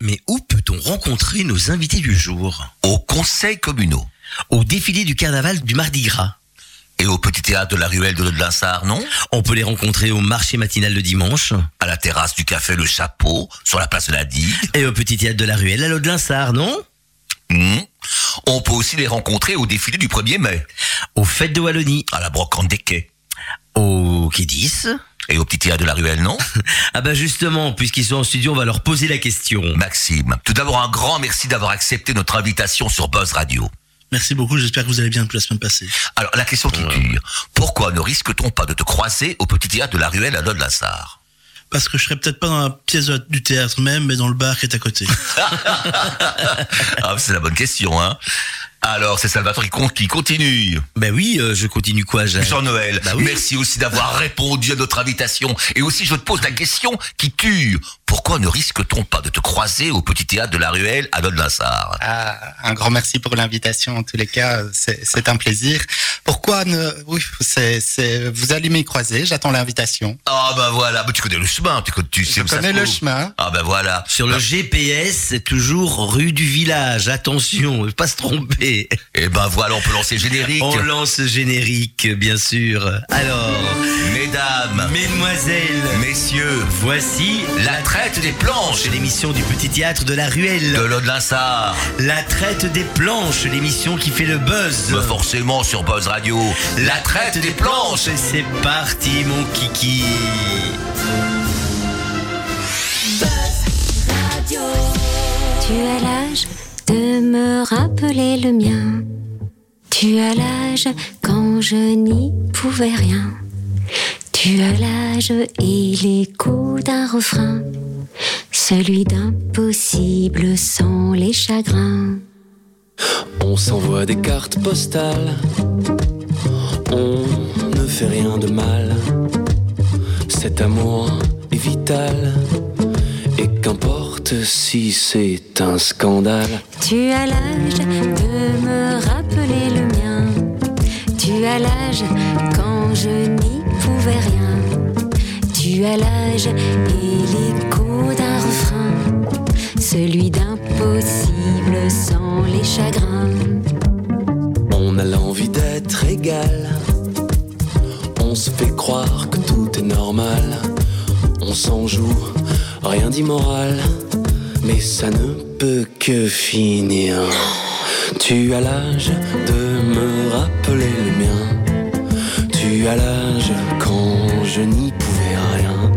Mais où peut-on rencontrer nos invités du jour? Au conseil communaux. Au défilé du carnaval du Mardi Gras. Et au petit théâtre de la ruelle de l'Odelinsard, non On peut les rencontrer au marché matinal le dimanche. À la terrasse du café Le Chapeau, sur la place de la Digue. Et au petit théâtre de la ruelle à l'Odelinsard, non. On peut aussi les rencontrer au défilé du 1er mai. Aux fêtes de Wallonie. À la brocante des quais. Au 10. Et au petit théâtre de la ruelle, non Ah bah justement, puisqu'ils sont en studio, on va leur poser la question. Maxime, tout d'abord un grand merci d'avoir accepté notre invitation sur Buzz Radio. Merci beaucoup, j'espère que vous allez bien depuis la semaine passée. Alors, la question qui tue, pourquoi ne risque-t-on pas de te croiser au petit théâtre de la ruelle à Lode-Lassard Parce que je serais peut-être pas dans la pièce du théâtre même, mais dans le bar qui est à côté. Ah, c'est la bonne question, hein Alors, c'est Salvatore qui, con- qui continue. Bah oui, euh, je continue quoi, Jean Jean-Noël, Bah oui. merci aussi d'avoir répondu à notre invitation. Et aussi, je te pose la question qui tue. Pourquoi ne risque-t-on pas de te croiser au petit théâtre de la ruelle à Lode-Lassard Ah, un grand merci pour l'invitation. En tous les cas, c'est un plaisir. Pourquoi ne Oui, c'est vous allez m'y croiser. J'attends l'invitation. Ah, bah voilà, bah, tu connais le chemin, tu, tu sais Je où ça connais se le trouve. chemin. Ah, bah voilà. Sur le GPS, c'est toujours rue du village. Attention, faut pas se tromper. Et ben voilà, on peut lancer le générique. On lance le générique, bien sûr. Alors, Mesdames, mesdemoiselles, messieurs, voici la traite des planches c'est l'émission du petit théâtre de la ruelle. de Lode-Linsard. La traite des planches, l'émission qui fait le buzz. Mais forcément sur Buzz Radio. La traite des planches. Et c'est parti, mon kiki. Tu as l'âge de me rappeler le mien. Tu as l'âge quand je n'y pouvais rien. Tu as l'âge et l'écho d'un refrain. Celui d'impossible sans les chagrins. On s'envoie des cartes postales. On ne fait rien de mal. Cet amour est vital. Et qu'importe si c'est un scandale. Tu as l'âge de me rappeler le mien. Tu as l'âge quand je n'y pouvais rien. Tu as l'âge et l'écho d'un refrain. Celui d'impossible sans les chagrins. On a l'envie d'être égal. On se fait croire que tout est normal. On s'en joue, rien d'immoral. Mais ça ne peut que finir. Tu as l'âge de me rappeler le mien. Tu as l'âge quand je n'y pouvais rien.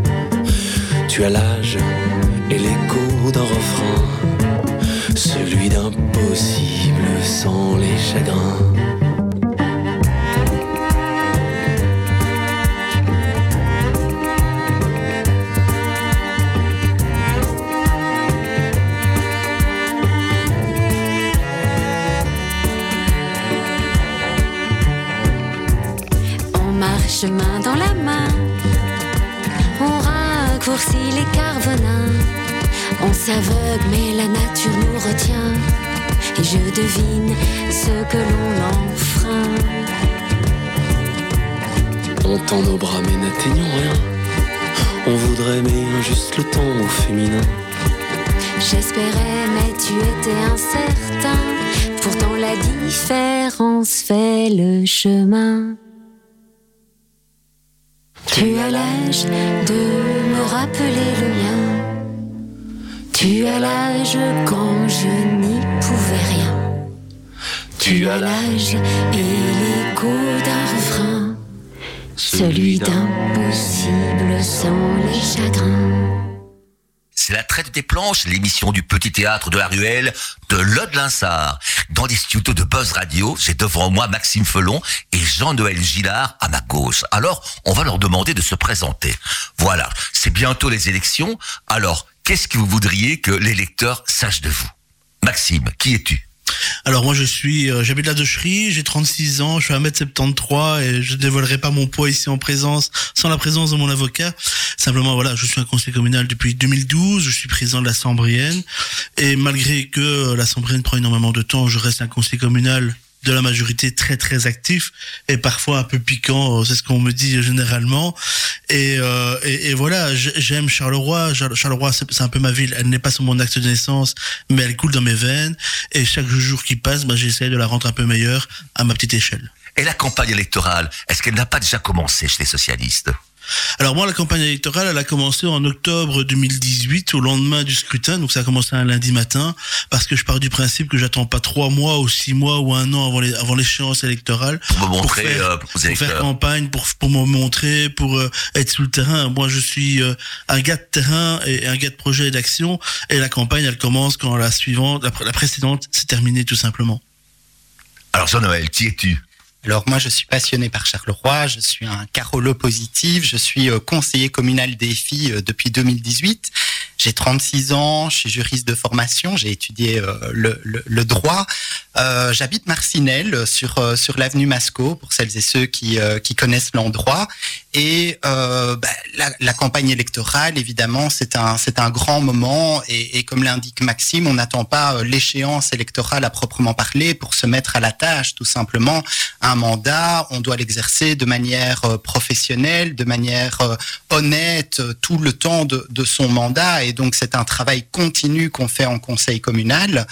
Tu as l'âge et l'écho d'un refrain. Celui d'impossible sans les chagrins. Marche main dans la main. On raccourcit les carvenins. On s'aveugle, mais la nature nous retient. Et je devine ce que l'on enfreint. On tend nos bras mais n'atteignons rien. On voudrait mais juste le temps au féminin. J'espérais, mais tu étais incertain. Pourtant, la différence fait le chemin. Tu as l'âge de me rappeler le mien. Tu as l'âge quand je n'y pouvais rien. Tu as l'âge et l'écho d'un refrain. Celui d'impossible sans les chagrins. C'est la traite des planches, l'émission du petit théâtre de la ruelle de Lode-Linsard. Dans les studios de Buzz Radio, j'ai devant moi Maxime Felon et Jean-Noël Gillard à ma gauche. Alors, on va leur demander de se présenter. Voilà, c'est bientôt les élections. Alors, qu'est-ce que vous voudriez que les lecteurs sachent de vous? Maxime, qui es-tu? Alors moi je suis, euh, j'habite la Docherie, j'ai 36 ans, je suis à 1m73 et je dévoilerai pas mon poids ici en présence, sans la présence de mon avocat. Simplement voilà, je suis un conseiller communal depuis 2012, je suis président de la Sambrienne et malgré que euh, la Sambrienne prend énormément de temps, je reste un conseiller communal de la majorité très très actif et parfois un peu piquant, c'est ce qu'on me dit généralement. Et, euh, et, et, voilà, j'aime Charleroi. Charleroi, c'est un peu ma ville. Elle n'est pas sur mon acte de naissance, mais elle coule dans mes veines. Et chaque jour qui passe, bah, j'essaie de la rendre un peu meilleure à ma petite échelle. Et la campagne électorale, est-ce qu'elle n'a pas déjà commencé chez les socialistes? Alors moi, la campagne électorale, elle a commencé en octobre 2018, au lendemain du scrutin. Donc ça a commencé un lundi matin, parce que je pars du principe que j'attends pas trois mois ou six mois ou un an avant les, avant l'échéance électorale pour, me montrer, faire, euh, pour, faire campagne, pour pour me montrer, pour euh, être sous le terrain. Moi, je suis euh, un gars de terrain et un gars de projet et d'action. Et la campagne, elle commence quand la suivante, la, la précédente, s'est terminée tout simplement. Alors Jean-Noël, qui es-tu? Alors moi, je suis passionné par Charleroi, je suis un carolo positif, je suis euh, conseiller communal des filles euh, depuis 2018. J'ai 36 ans, je suis juriste de formation, j'ai étudié euh, le, droit. J'habite Marcinelle sur sur l'avenue Masco pour celles et ceux qui qui connaissent l'endroit. Et euh, bah, la, campagne électorale, évidemment, c'est un c'est un grand moment et, comme l'indique Maxime, on n'attend pas l'échéance électorale à proprement parler pour se mettre à la tâche. Tout simplement, un mandat, on doit l'exercer de manière professionnelle, de manière honnête, tout le temps de, de son mandat. Et donc c'est un travail continu qu'on fait en conseil communal.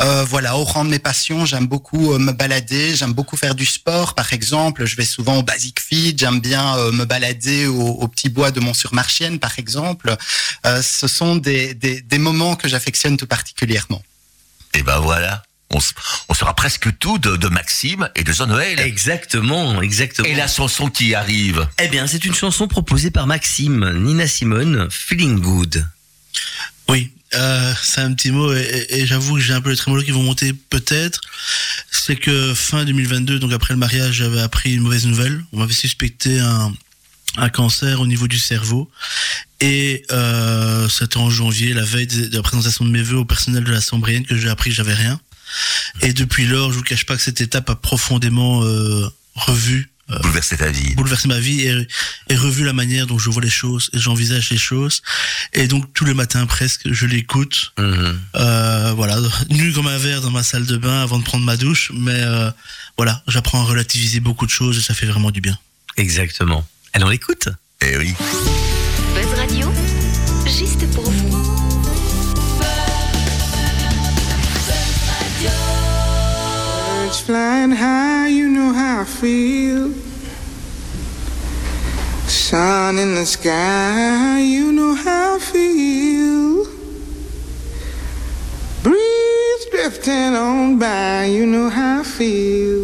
Euh, voilà, au rang de mes passions, j'aime beaucoup euh, me balader, j'aime beaucoup faire du sport, par exemple. Je vais souvent au Basic Fit, j'aime bien euh, me balader au, au, petit bois de Mont-sur-Marchienne, par exemple. Euh, ce sont des, des, des moments que j'affectionne tout particulièrement. Et ben voilà. On, on, saura presque tout de, de Maxime et de Jean-Noël. Exactement, exactement. Et la chanson qui arrive Eh bien, c'est une chanson proposée par Maxime, Nina Simone, Feeling Good. Oui, euh, c'est un petit mot et, et j'avoue que j'ai un peu les trémolos qui vont monter peut-être. C'est que fin 2022, donc après le mariage, j'avais appris une mauvaise nouvelle. On m'avait suspecté un, un cancer au niveau du cerveau. Et euh, c'était en janvier, la veille de la présentation de mes voeux au personnel de la Sambrienne, que j'ai appris que j'avais rien. Et depuis lors, je vous cache pas que cette étape a profondément euh, revu euh, bouleverser ta vie. Bouleverser ma vie et, et revu la manière dont je vois les choses et j'envisage les choses. Et donc tous les matins presque, je l'écoute. Mmh. Euh, voilà, nu comme un verre dans ma salle de bain avant de prendre ma douche. Mais euh, voilà, j'apprends à relativiser beaucoup de choses et ça fait vraiment du bien. Exactement. Alors écoute. Eh oui. Buzz Radio, juste pour vous. flying high, you know how I feel. Sun in the sky, you know how I feel. Breeze drifting on by, you know how I feel.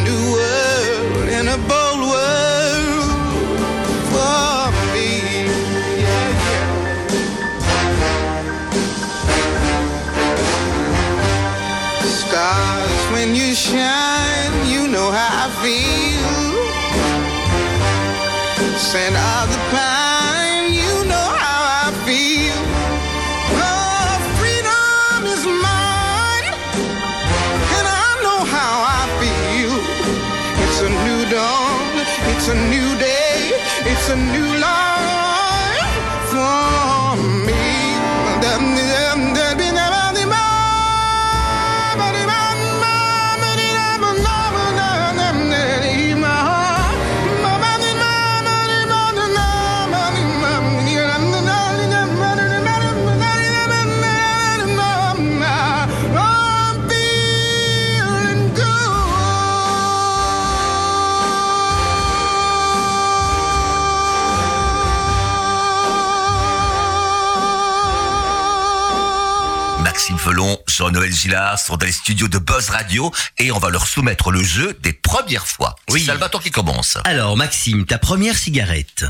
Felon, Jean-Noël Gillard sont dans les studios de Buzz Radio et on va leur soumettre le jeu des premières fois. Oui. C'est Salvatore qui commence. Alors, Maxime, ta première cigarette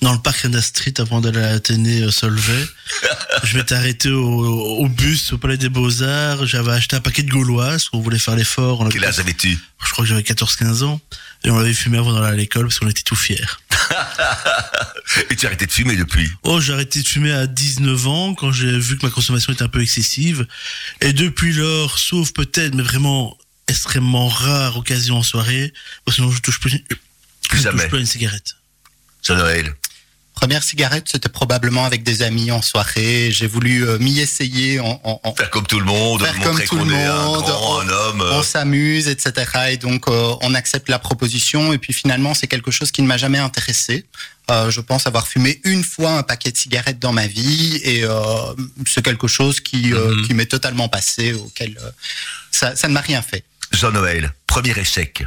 Dans le parc Street, avant d'aller à l'Athénée euh, Solvay, je m'étais arrêté au, au bus au Palais des Beaux-Arts. J'avais acheté un paquet de gauloises. On voulait faire l'effort. On Quel âge avais-tu? Je crois que j'avais 14-15 ans. Et on l'avait fumé avant d'aller à l'école parce qu'on était tout fiers. Et tu as arrêté de fumer depuis? Oh, j'ai arrêté de fumer à 19 ans quand j'ai vu que ma consommation était un peu excessive. Et depuis lors, sauf peut-être, mais vraiment extrêmement rare occasion en soirée, parce que sinon je touche plus, je jamais. touche plus à une cigarette. Jean-Noël. Première cigarette, c'était probablement avec des amis en soirée. J'ai voulu euh, m'y essayer en, en- en- Faire comme tout le monde, Faire comme tout le est un monde, grand, on- un homme. on s'amuse, etc. Et donc euh, on accepte la proposition. Et puis finalement, c'est quelque chose qui ne m'a jamais intéressé. Euh, je pense avoir fumé une fois un paquet de cigarettes dans ma vie, et euh, c'est quelque chose qui, euh, Mhm. qui m'est totalement passé, auquel ça, ça ne m'a rien fait. Jean-Noël, premier échec.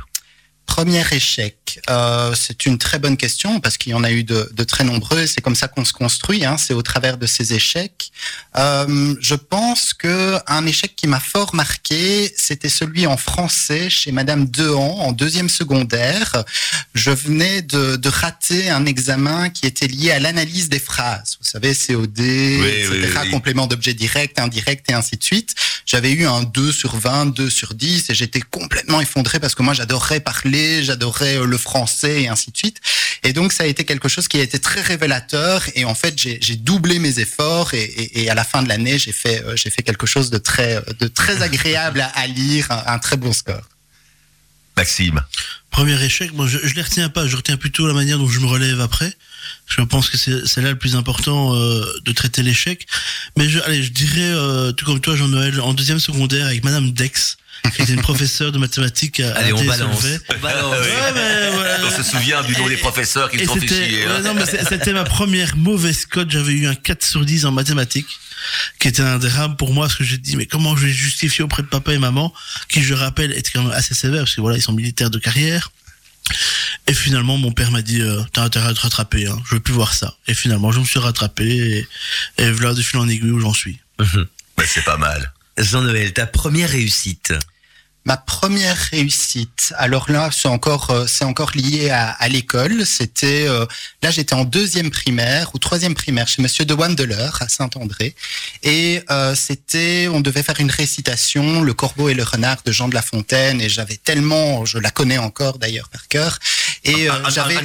Premier échec, euh, c'est une très bonne question parce qu'il y en a eu de, de très nombreux. et C'est comme ça qu'on se construit. Hein, c'est au travers de ces échecs. Euh, je pense que un échec qui m'a fort marqué, c'était celui en français chez Madame Dehan en deuxième secondaire. Je venais de, de rater un examen qui était lié à l'analyse des phrases. Vous savez, COD, etc. oui, oui. Complément d'objet direct, indirect et ainsi de suite. J'avais eu un 2 sur 20, 2 sur 10 et j'étais complètement effondré parce que moi j'adorais parler, j'adorais euh, le français et ainsi de suite. Et donc ça a été quelque chose qui a été très révélateur et en fait j'ai doublé mes efforts et, et, et à la fin de l'année j'ai fait euh, j'ai fait quelque chose de très euh, de très agréable à, à lire, un, un très bon score. Maxime. Premier échec, moi je, je les retiens pas, je retiens plutôt la manière dont je me relève après. Je pense que c'est c'est là le plus important euh, de traiter l'échec. Mais je, allez, je dirais, euh, tout comme toi Jean-Noël, en deuxième secondaire avec Madame Dex, qui était une professeure de mathématiques à, à Allez, on balance. On balance. Ouais, mais voilà. On se souvient du nom des professeurs qui Et se sont fait c'était- chier. ouais, hein. non, mais c'était ma première mauvaise cote. J'avais eu un 4 sur 10 en mathématiques, qui était un drame pour moi, parce que j'ai dit, mais comment je vais justifier auprès de papa et maman, qui, je rappelle, étaient quand même assez sévères, parce que voilà, ils sont militaires de carrière. Et finalement, mon père m'a dit, euh, t'as intérêt à te rattraper, hein. je veux plus voir ça. Et finalement, je me suis rattrapé, et, et voilà de fil en aiguille où j'en suis. Mais c'est pas mal. Jean-Noël, ta première réussite Ma première réussite, alors là, c'est encore, euh, c'est encore lié à, à l'école. C'était, euh, là, j'étais en deuxième primaire ou troisième primaire chez Monsieur de Wandeler à Saint-André, et euh, c'était, on devait faire une récitation, Le Corbeau et le Renard de Jean de La Fontaine, et j'avais tellement, je la connais encore d'ailleurs par cœur, et euh, j'avais,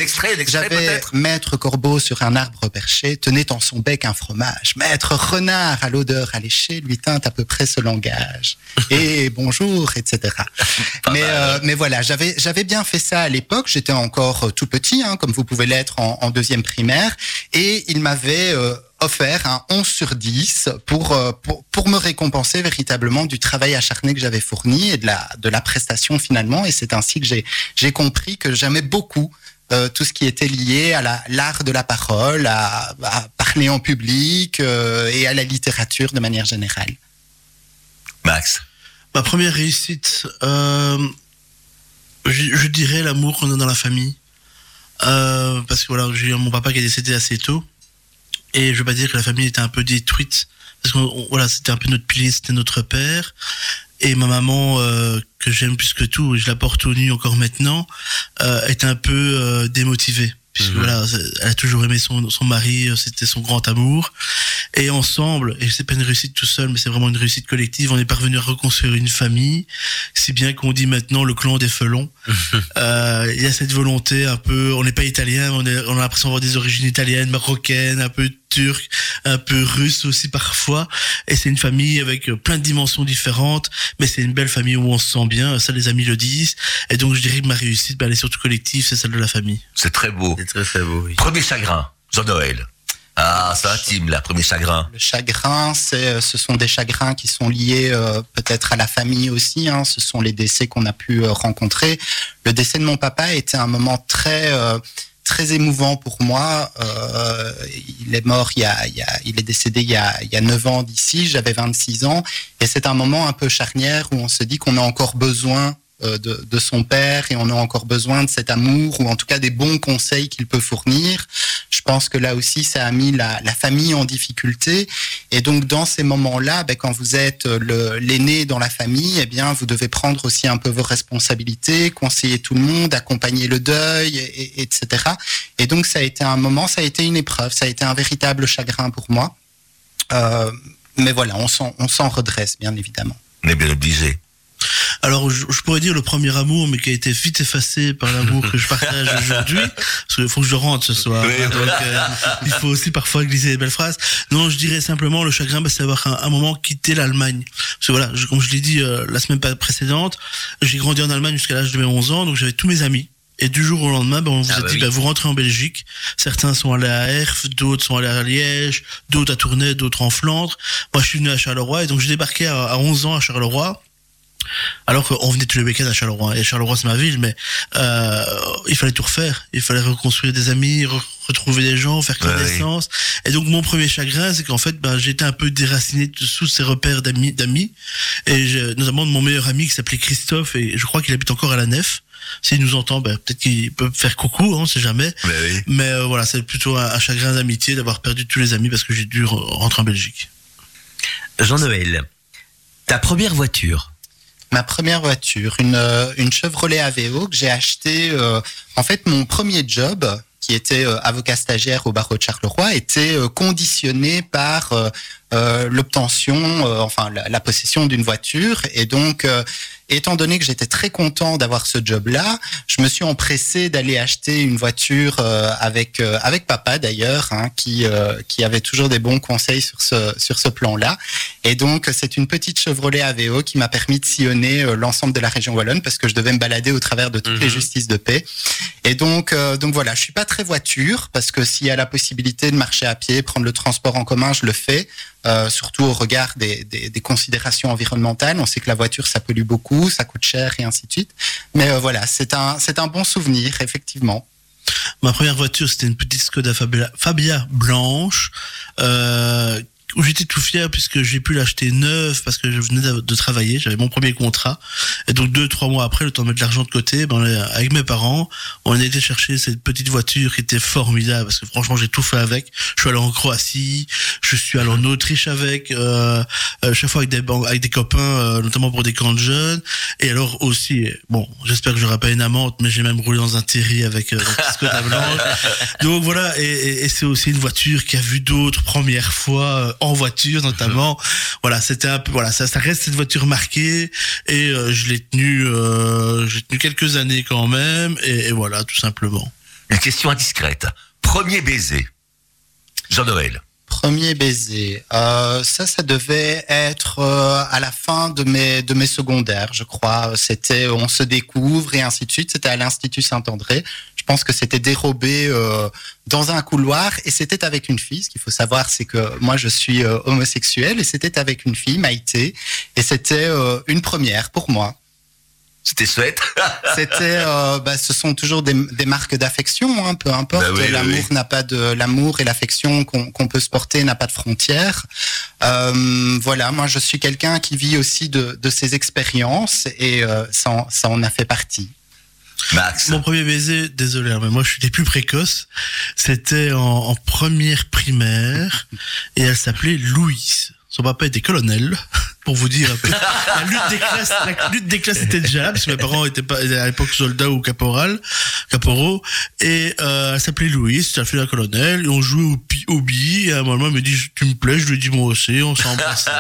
Maître Corbeau sur un arbre perché tenait en son bec un fromage. Maître Renard à l'odeur alléchée lui tint à peu près ce langage. Et bonjour, etc. Mais euh, mais voilà, j'avais j'avais bien fait ça à l'époque. J'étais encore euh, tout petit, hein, comme vous pouvez l'être en, en deuxième primaire, et il m'avait euh, offert un 11 sur 10 pour, euh, pour pour me récompenser véritablement du travail acharné que j'avais fourni et de la de la prestation finalement. Et c'est ainsi que j'ai j'ai compris que j'aimais beaucoup euh, tout ce qui était lié à la- l'art de la parole, à, à parler en public euh, et à la littérature de manière générale. Max. Ma première réussite, euh, je, je dirais l'amour qu'on a dans la famille. Euh, parce que voilà, j'ai mon papa qui est décédé assez tôt. Et je veux pas dire que la famille était un peu détruite. Parce que voilà, c'était un peu notre pilier, c'était notre père. Et ma maman, euh, que j'aime plus que tout, et je la porte au nu encore maintenant, euh, est un peu euh, démotivée. Puisque Mhm. voilà, elle a toujours aimé son, son mari, euh, c'était son grand amour. Et ensemble, et c'est pas une réussite tout seul, mais c'est vraiment une réussite collective, on est parvenu à reconstruire une famille, si bien qu'on dit maintenant le clan des felons. Euh, Il y a cette volonté un peu, on n'est pas italien, on, est- on a l'impression d'avoir des origines italiennes, marocaines, un peu turques, un peu russes aussi parfois. Et c'est une famille avec euh, plein de dimensions différentes, mais c'est une belle famille où on se sent bien, ça les amis le disent. Et donc je dirais que ma réussite, ben, elle est surtout collective, c'est celle de la famille. C'est très beau. C'est très très beau, oui. Premier chagrin. Jean-Noël. Ah, c'est intime, là, premier chagrin. Le chagrin, c'est, euh, ce sont des chagrins qui sont liés euh, peut-être à la famille aussi. Hein, ce sont les décès qu'on a pu euh, rencontrer. Le décès de mon papa était un moment très euh, très émouvant pour moi. Euh, il est mort il y a, il y a il est décédé il y a il y a 9 ans d'ici. J'avais 26 ans et c'est un moment un peu charnière où on se dit qu'on a encore besoin de, de son père et on a encore besoin de cet amour ou en tout cas des bons conseils qu'il peut fournir. Je pense que là aussi, ça a mis la, famille en difficulté. Et donc, dans ces moments-là, ben, quand vous êtes le- l'aîné dans la famille, eh bien, vous devez prendre aussi un peu vos responsabilités, conseiller tout le monde, accompagner le deuil, et- et- etc. Et donc, ça a été un moment, ça a été une épreuve, ça a été un véritable chagrin pour moi. Euh, mais voilà, on s'en, on s'en redresse, bien évidemment. On est bien obligé. Alors, je, je pourrais dire le premier amour, mais qui a été vite effacé par l'amour que je partage aujourd'hui. Parce qu'il faut que je rentre ce soir. Oui. hein, donc, euh, il faut aussi parfois glisser des belles phrases. Non, je dirais simplement le chagrin, bah, c'est d'avoir un, un moment quitté l'Allemagne. Parce que voilà, je- comme je l'ai dit euh, la semaine précédente, j'ai grandi en Allemagne jusqu'à l'âge de mes 11 ans, donc j'avais tous mes amis. Et du jour au lendemain, ben, on vous Ah a bah dit, oui. ben, vous rentrez en Belgique. Certains sont allés à Herf, d'autres sont allés à Liège, d'autres à Tournai, d'autres en Flandre. Moi, je suis venu à Charleroi et donc j'ai débarqué à, à 11 ans à Charleroi. Alors qu'on venait tous les week-ends à Charleroi. Et Charleroi, c'est ma ville, mais euh, il fallait tout refaire. Il fallait reconstruire des amis, re- retrouver des gens, faire Ouais, connaissance. Et donc, mon premier chagrin, c'est qu'en fait, ben, j'étais un peu déraciné de- sous ces repères d'amis, d'amis. Et je- notamment de mon meilleur ami qui s'appelait Christophe, et je crois qu'il habite encore à la Nef. S'il nous entend, ben, peut-être qu'il peut faire coucou, hein, on sait jamais. Mais oui. Mais euh, voilà, c'est plutôt un, un chagrin d'amitié d'avoir perdu tous les amis parce que j'ai dû re- rentrer en Belgique. Jean-Noël, ta première voiture. Ma première voiture, une, euh, une Chevrolet Aveo que j'ai acheté. euh, en fait, mon premier job, qui était euh, avocat stagiaire au barreau de Charleroi, était euh, conditionné par euh, euh, l'obtention, enfin la, la possession d'une voiture. Et donc, étant donné que j'étais très content d'avoir ce job-là, je me suis empressé d'aller acheter une voiture euh, avec euh, avec papa d'ailleurs, hein, qui euh, qui avait toujours des bons conseils sur ce sur ce plan-là. Et donc, c'est une petite Chevrolet Aveo qui m'a permis de sillonner euh, l'ensemble de la région wallonne parce que je devais me balader au travers de toutes Mhm. les justices de paix. Et donc, euh, donc voilà, je suis pas très voiture parce que s'il y a la possibilité de marcher à pied, prendre le transport en commun, je le fais. Euh, surtout au regard des, considérations environnementales. On sait que la voiture, ça pollue beaucoup, ça coûte cher et ainsi de suite. Mais euh, voilà, c'est un, un bon souvenir, effectivement. Ma première voiture, c'était une petite Skoda Fabia, Fabia blanche, euh, où j'étais tout fier puisque j'ai pu l'acheter neuve parce que je venais de, de travailler, j'avais mon premier contrat. Et donc deux, trois mois après, le temps de mettre de l'argent de côté, ben, avec mes parents, on a été chercher cette petite voiture qui était formidable parce que franchement, j'ai tout fait avec. Je suis allé en Croatie, je suis allé en Autriche avec, euh, euh, chaque fois avec des, avec des copains, euh, notamment pour des camps de jeunes. Et alors aussi, bon, j'espère que j'aurai pas une amante, mais j'ai même roulé dans un terri avec euh, blanche. Donc voilà, et, et- et c'est aussi une voiture qui a vu d'autres premières fois euh, en voiture notamment. Voilà, c'était un peu, voilà, ça, ça reste cette voiture marquée et euh, je l'ai tenue, euh, j'ai tenu quelques années quand même et, et voilà, tout simplement. Une question indiscrète. Premier baiser. Jean-Noël. Premier baiser, euh, ça, ça devait être euh, à la fin de mes de mes secondaires, je crois. C'était on se découvre et ainsi de suite. C'était à l'Institut Saint-André. Je pense que c'était dérobé euh, dans un couloir et c'était avec une fille. Ce qu'il faut savoir, c'est que moi, je suis homosexuel et c'était avec une fille, Maïté, et c'était une première pour moi. C'était chouette. C'était, euh, bah, ce sont toujours des, des marques d'affection, hein, peu importe. Bah oui, l'amour oui. n'a pas de l'amour et l'affection qu'on qu'on peut se porter n'a pas de frontières. Euh, voilà, moi je suis quelqu'un qui vit aussi de, de ses expériences et euh, ça, en, ça en a fait partie. Max. Mon premier baiser, désolé, hein, mais moi je suis des plus précoces. C'était en, en première primaire et elle s'appelait Louise. Son papa était colonel, pour vous dire un peu. La lutte des classes, la lutte des classes était déjà là, parce que mes parents étaient pas à l'époque soldats ou caporal, caporaux. Et euh, elle s'appelait Louise, elle fait la colonel, et on jouait au, pi- au billes. Et à un moment, elle me dit, tu me plais, je lui ai dit moi aussi, on s'est embrassé.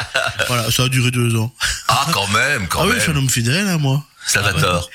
voilà, ça a duré deux ans. Ah, quand même, quand ah oui, même. je suis un homme fidèle, hein, moi. Salvatore.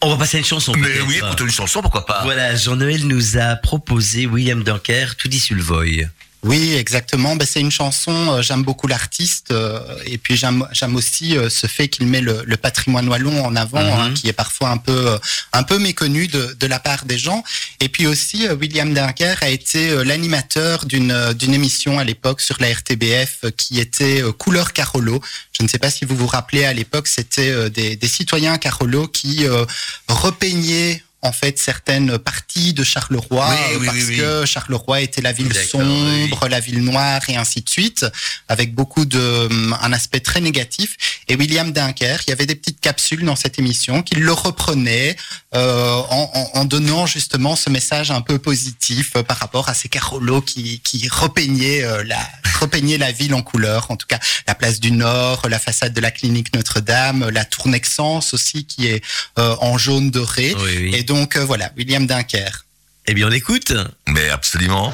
On va passer à une chanson. Mais oui, écoute une chanson, pourquoi pas Voilà, Jean-Noël nous a proposé William Dunker, tout dit sur le voy. Oui, exactement. Ben, c'est une chanson. euh, j'aime beaucoup l'artiste euh, et puis j'aime j'aime aussi euh, ce fait qu'il met le, le patrimoine wallon en avant, Mhm. hein, qui est parfois un peu un peu méconnu de, de la part des gens. Et puis aussi, William Dunker a été l'animateur d'une d'une émission à l'époque sur la RTBF qui était Couleur Carolo. Je ne sais pas si vous vous rappelez à l'époque, c'était des, des citoyens Carolo qui euh, repeignaient en fait certaines parties de Charleroi Oui, euh, oui, parce oui, que Charleroi était la ville sombre, la ville noire et ainsi de suite, avec beaucoup de hum, un aspect très négatif. Et William Dunker, il y avait des petites capsules dans cette émission qui le reprenaient euh, en, en- en donnant justement ce message un peu positif euh, par rapport à ces carolos qui, qui repeignaient euh, la repeignaient la ville en couleur. En tout cas, la place du Nord, la façade de la clinique Notre-Dame, la tour Nexence aussi qui est euh, en jaune doré. Et donc euh, voilà, William Dunker. Eh bien, on écoute. Mais absolument.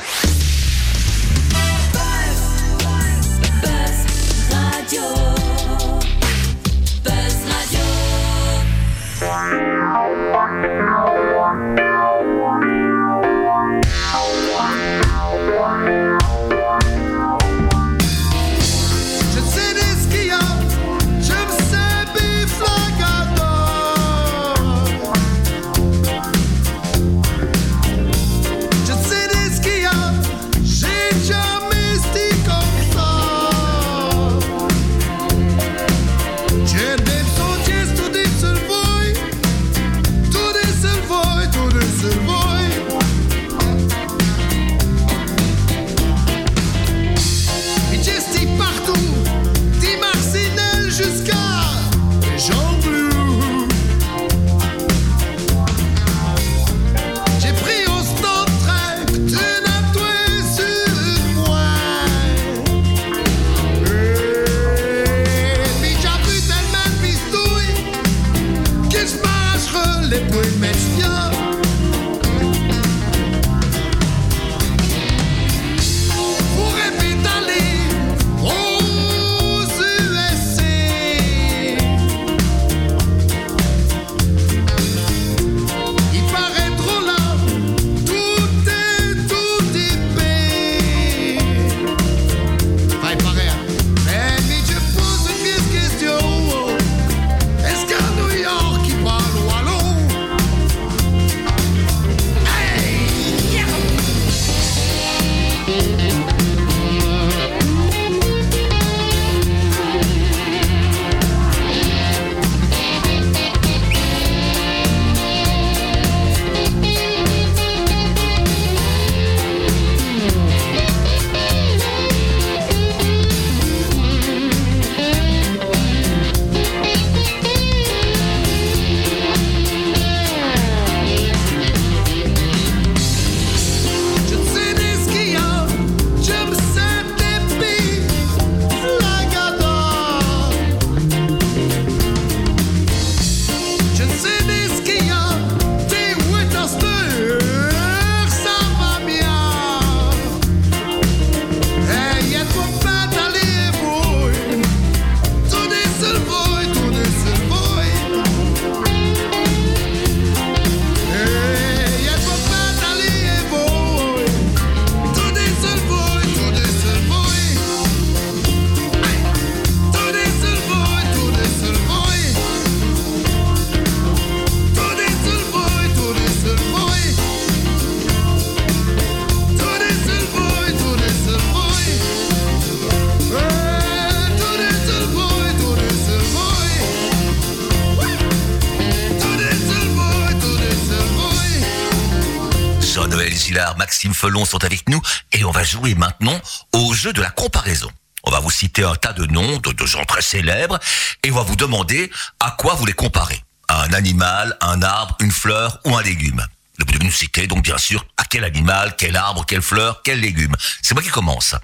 Maxime Felon sont avec nous et on va jouer maintenant au jeu de la comparaison. On va vous citer un tas de noms de, de gens très célèbres et on va vous demander à quoi vous les comparez. À un animal, un arbre, une fleur ou un légume. Vous devez nous citer donc bien sûr à quel animal, quel arbre, quelle fleur, quel légume. C'est moi qui commence.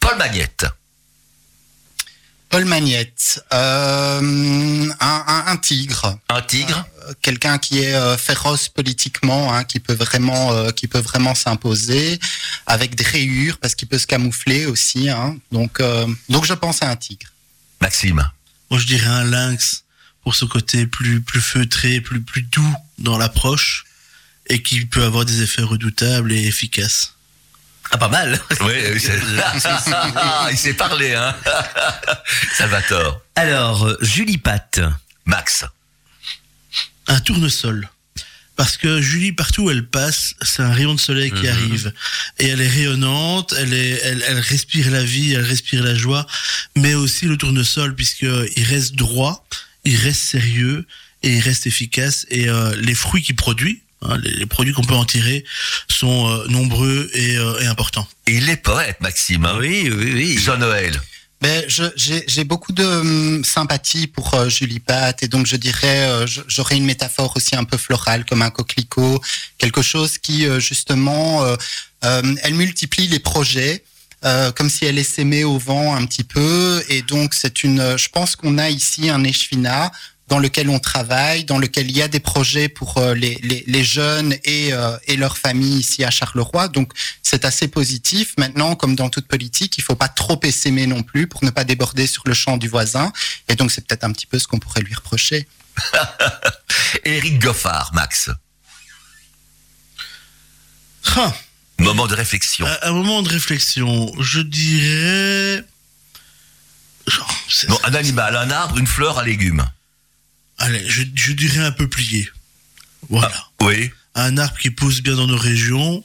Paul Magnette. Paul Magnette, euh, un, un- un tigre, Un tigre. Quelqu'un qui est euh, féroce politiquement, hein, qui peut vraiment, euh, qui peut vraiment s'imposer, avec des rayures parce qu'il peut se camoufler aussi. Hein, donc, euh, donc je pense à un tigre. Maxime. Moi, je dirais un lynx pour ce côté plus, plus feutré, plus, plus doux dans l'approche et qui peut avoir des effets redoutables et efficaces. Ah, pas mal. Oui, oui, c'est- il s'est parlé, hein. Salvatore. Alors, Julie Pat. Max. Un tournesol. Parce que Julie, partout où elle passe, c'est un rayon de soleil qui Mhm. arrive. Et elle est rayonnante, elle, est, elle, elle respire la vie, elle respire la joie, mais aussi le tournesol, puisqu'il reste droit, il reste sérieux et il reste efficace. Et euh, les fruits qu'il produit, Hein, les, les produits qu'on peut en tirer sont euh, nombreux et, euh, et importants. Et il est poète, Maxime. hein. Oui, oui, oui. Jean-Noël. Je- j'ai beaucoup de hum, sympathie pour euh, Julie Pat et donc je dirais, euh, j'aurais une métaphore aussi un peu florale comme un coquelicot, quelque chose qui euh, justement, euh, euh, elle multiplie les projets. comme si elle s'aimer au vent un petit peu et donc c'est une je pense qu'on a ici un échevinat dans lequel on travaille, dans lequel il y a des projets pour euh, les, les, les jeunes et, euh, et leurs familles ici à Charleroi. Donc c'est assez positif. Maintenant, comme dans toute politique, il faut pas trop essaimer non plus pour ne pas déborder sur le champ du voisin. Et donc c'est peut-être un petit peu ce qu'on pourrait lui reprocher. Éric Goffard, Max. Ah, Moment de réflexion. un, un moment de réflexion, je dirais. Genre, Bon, un animal, un arbre, une fleur, un légume. Allez, je, je dirais un peuplier. Voilà. Oui. Un arbre qui pousse bien dans nos régions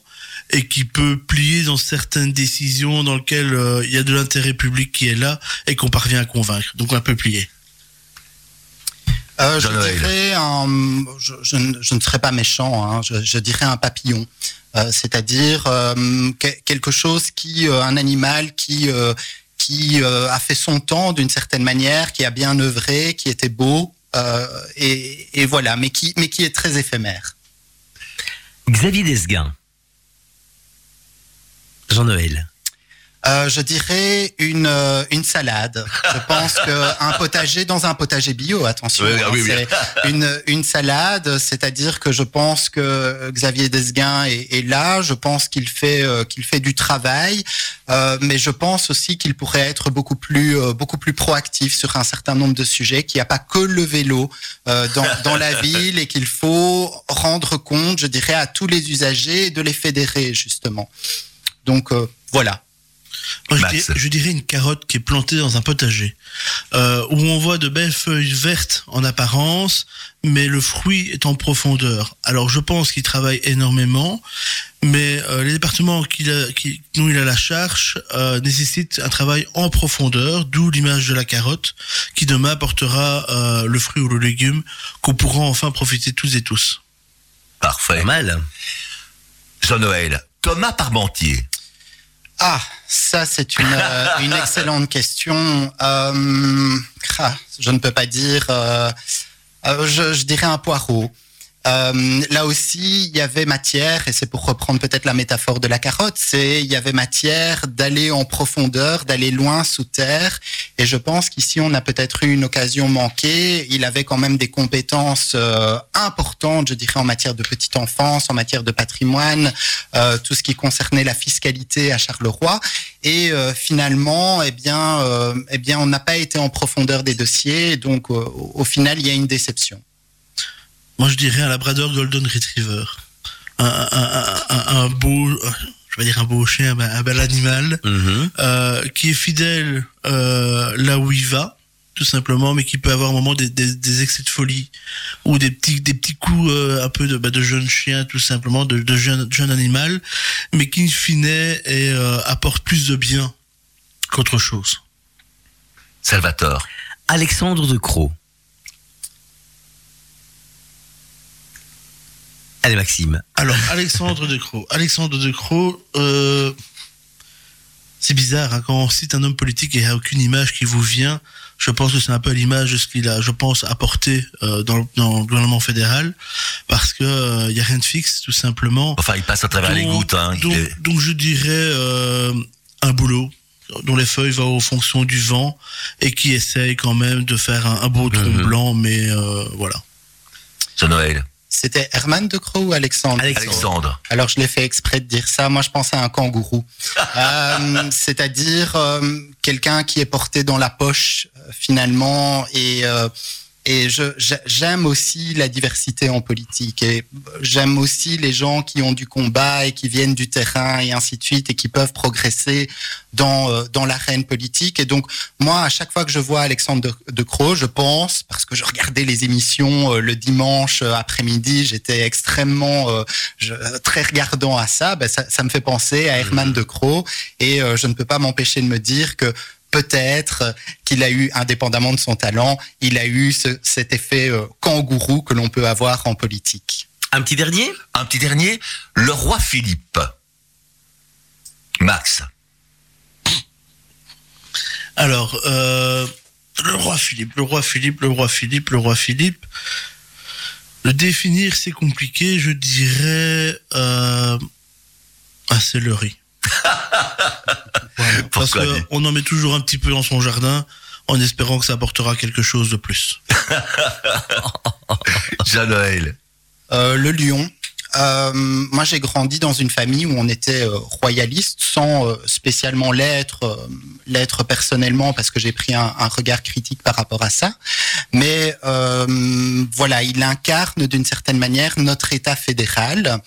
et qui peut plier dans certaines décisions dans lesquelles euh, il y a de l'intérêt public qui est là et qu'on parvient à convaincre. Donc un peuplier. Euh, je Jean-Noël. dirais un, je, je ne- je ne serais pas méchant, hein, je, je dirais un papillon. Euh, C'est-à-dire euh, que- quelque chose qui, euh, un animal qui euh, qui euh, a fait son temps d'une certaine manière, qui a bien œuvré, qui était beau, et, et voilà, mais qui mais qui est très éphémère. Xavier Desguin. Jean-Noël. Euh, je dirais une euh, une salade. Je pense que un potager dans un potager bio, attention. Oui, hein, oui, oui. une une salade, c'est-à-dire que je pense que Xavier Desguin est, est là. Je pense qu'il fait euh, qu'il fait du travail, mais je pense aussi qu'il pourrait être beaucoup plus beaucoup plus proactif sur un certain nombre de sujets. Qu'il n'y a pas que le vélo dans dans la ville et qu'il faut rendre compte, je dirais, à tous les usagers de les fédérer justement. Donc voilà. Moi, je, dirais, je dirais une carotte qui est plantée dans un potager, euh, où on voit de belles feuilles vertes en apparence, mais le fruit est en profondeur. Alors je pense qu'il travaille énormément, mais euh, les départements qu'il a, qui, dont il a la charge euh, nécessitent un travail en profondeur, d'où l'image de la carotte, qui demain portera euh, le fruit ou le légume qu'on pourra enfin profiter tous et tous. Parfait. Pas mal. Jean-Noël. Thomas Parmentier. Ah, ça c'est une, euh, excellente question. Euh, ah, je ne peux pas dire. euh, euh, je, je dirais un poireau. Euh, là aussi, il y avait matière, et c'est pour reprendre peut-être la métaphore de la carotte, c'est il y avait matière d'aller en profondeur, d'aller loin sous terre. Et je pense qu'ici, on a peut-être eu une occasion manquée. Il avait quand même des compétences euh, importantes, je dirais, en matière de petite enfance, en matière de patrimoine, euh, tout ce qui concernait la fiscalité à Charleroi. Et euh, finalement, eh bien, euh, eh bien, on n'a pas été en profondeur des dossiers. Donc, au final, il y a une déception. Moi, je dirais un Labrador Golden Retriever. Un, un, un, un, un beau, je vais dire un beau chien, un bel animal, Mhm. euh, qui est fidèle euh, là où il va, tout simplement, mais qui peut avoir un moment des, des, des excès de folie ou des petits, des petits coups euh, un peu de, bah, de jeune chien, tout simplement, de, de jeune, jeune animal, mais qui, in fine, est, euh, apporte plus de bien qu'autre chose. Salvatore. Alexandre de Croo. Allez, Maxime. Alors, Alexandre de Croo. Alexandre de Croo, euh, c'est bizarre, hein, quand on cite un homme politique et il n'y a aucune image qui vous vient, je pense que c'est un peu l'image de ce qu'il a, je pense, apporté euh, dans, le, dans le gouvernement fédéral, parce que euh, il y a rien de fixe, tout simplement. Enfin, il passe à travers les Donc- gouttes. Hein. Donc, est- donc je dirais euh, un boulot dont les feuilles vont aux fonctions du vent et qui essaye quand même de faire un, un beau tronc Mhm. blanc, mais euh, voilà. Jean-Noël. C'était Herman de Croo ou Alexandre? Alexandre. Alors je l'ai fait exprès de dire ça. Moi je pensais à un kangourou, Euh, c'est-à-dire euh, quelqu'un qui est porté dans la poche euh, finalement et euh, et j'aime aussi la diversité en politique et j'aime aussi les gens qui ont du combat et qui viennent du terrain et ainsi de suite et qui peuvent progresser dans euh, dans l'arène politique. Et donc moi à chaque fois que je vois Alexandre de, Croo je pense parce que je regardais les émissions euh, le dimanche euh, après-midi j'étais extrêmement euh, je, très regardant à ça, ben ça, ça me fait penser à Herman de Croo et euh, je ne peux pas m'empêcher de me dire que peut-être qu'il a eu, indépendamment de son talent, il a eu ce- cet effet euh, kangourou que l'on peut avoir en politique. Un petit dernier? Un petit dernier, le roi Philippe. Max. Alors, euh, le roi Philippe, le roi Philippe, le roi Philippe, le roi Philippe. Le définir, c'est compliqué. Je dirais, euh, ah, c'est le riz. Voilà, parce qu'on en met toujours un petit peu dans son jardin, en espérant que ça apportera quelque chose de plus. Jean-Noël. Euh, le lion. Euh, moi, j'ai grandi dans une famille où on était euh, royaliste, sans euh, spécialement l'être, euh, l'être personnellement, parce que j'ai pris un, un regard critique par rapport à ça. Mais euh, voilà, il incarne d'une certaine manière notre État fédéral.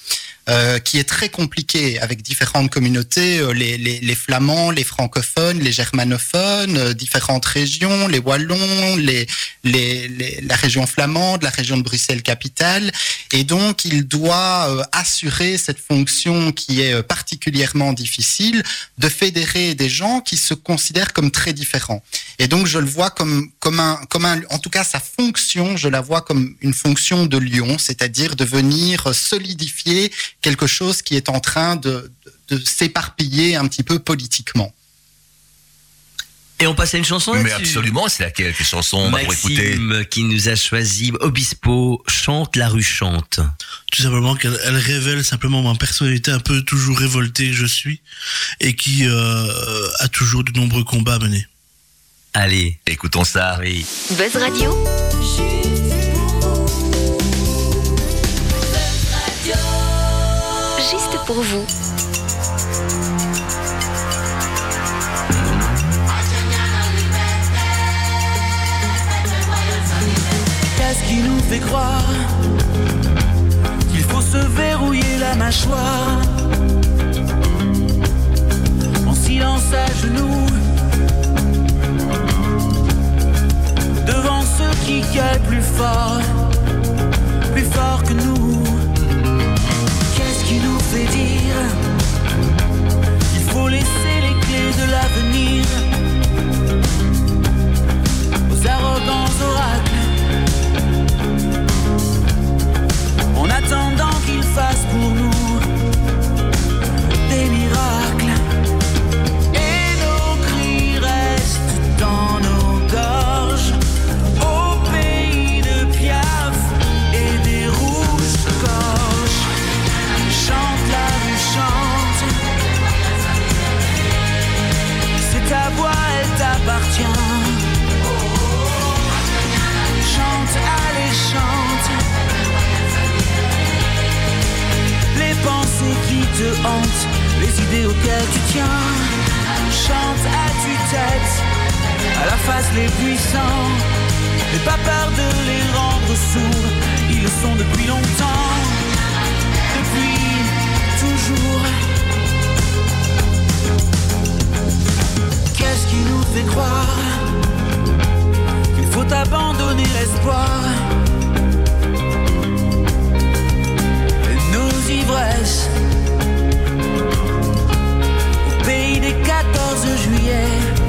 Euh, qui est très compliqué avec différentes communautés, euh, les, les, les flamands, les francophones, les germanophones, euh, différentes régions, les wallons, les, les, les- la région flamande, la région de Bruxelles-Capitale. Et donc, il doit euh, assurer cette fonction qui est euh, particulièrement difficile de fédérer des gens qui se considèrent comme très différents. Et donc, je le vois comme, comme un, comme un, en tout cas, sa fonction, je la vois comme une fonction de lion, c'est-à-dire de venir solidifier quelque chose qui est en train de, de, de s'éparpiller un petit peu politiquement. Et on passe à une chanson Mais absolument, c'est laquelle Quelle chanson Maxime qui nous a choisi Obispo chante la rue chante. Tout simplement qu'elle elle révèle simplement ma personnalité un peu toujours révoltée que je suis et qui euh, a toujours de nombreux combats à mener. Allez, Écoutons ça. oui. Buzz Radio, juste pour vous. Qu'est-ce qui nous fait croire qu'il faut se verrouiller la mâchoire? En silence à genoux Devant ceux qui gueulent plus fort Plus fort que nous de l'avenir te hantent, les idées auxquelles tu tiens. Chante à tue-tête, à la face les puissants. N'aie pas peur de les rendre sourds, ils le sont depuis longtemps. Depuis toujours. Qu'est-ce qui nous fait croire qu'il faut abandonner l'espoir? Et nos ivresses 14 juillet